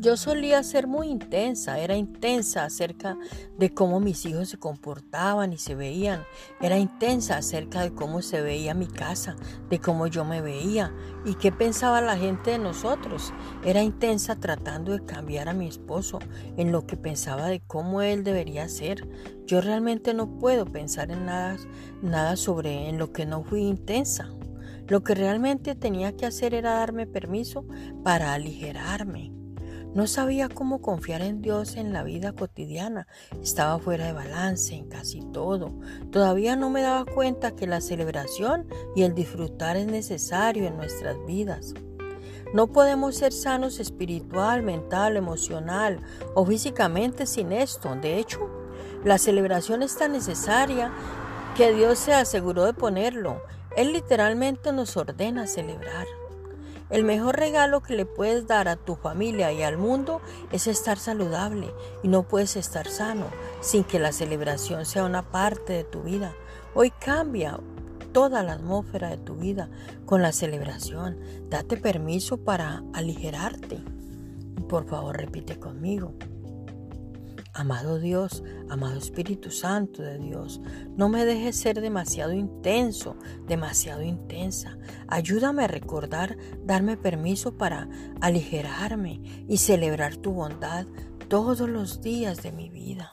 Yo solía ser muy intensa, era intensa acerca de cómo mis hijos se comportaban y se veían, era intensa acerca de cómo se veía mi casa, de cómo yo me veía y qué pensaba la gente de nosotros. Era intensa tratando de cambiar a mi esposo en lo que pensaba de cómo él debería ser. Yo realmente no puedo pensar en nada, nada sobre en lo que no fui intensa. Lo que realmente tenía que hacer era darme permiso para aligerarme no sabía cómo confiar en Dios en la vida cotidiana. Estaba fuera de balance en casi todo. Todavía no me daba cuenta que la celebración y el disfrutar es necesario en nuestras vidas. No podemos ser sanos espiritual, mental, emocional o físicamente sin esto. De hecho, la celebración es tan necesaria que Dios se aseguró de ponerlo. Él literalmente nos ordena celebrar. El mejor regalo que le puedes dar a tu familia y al mundo es estar saludable y no puedes estar sano sin que la celebración sea una parte de tu vida. Hoy cambia toda la atmósfera de tu vida con la celebración. Date permiso para aligerarte. Por favor, repite conmigo. Amado Dios, amado Espíritu Santo de Dios, no me dejes ser demasiado intenso, demasiado intensa. Ayúdame a recordar, darme permiso para aligerarme y celebrar tu bondad todos los días de mi vida.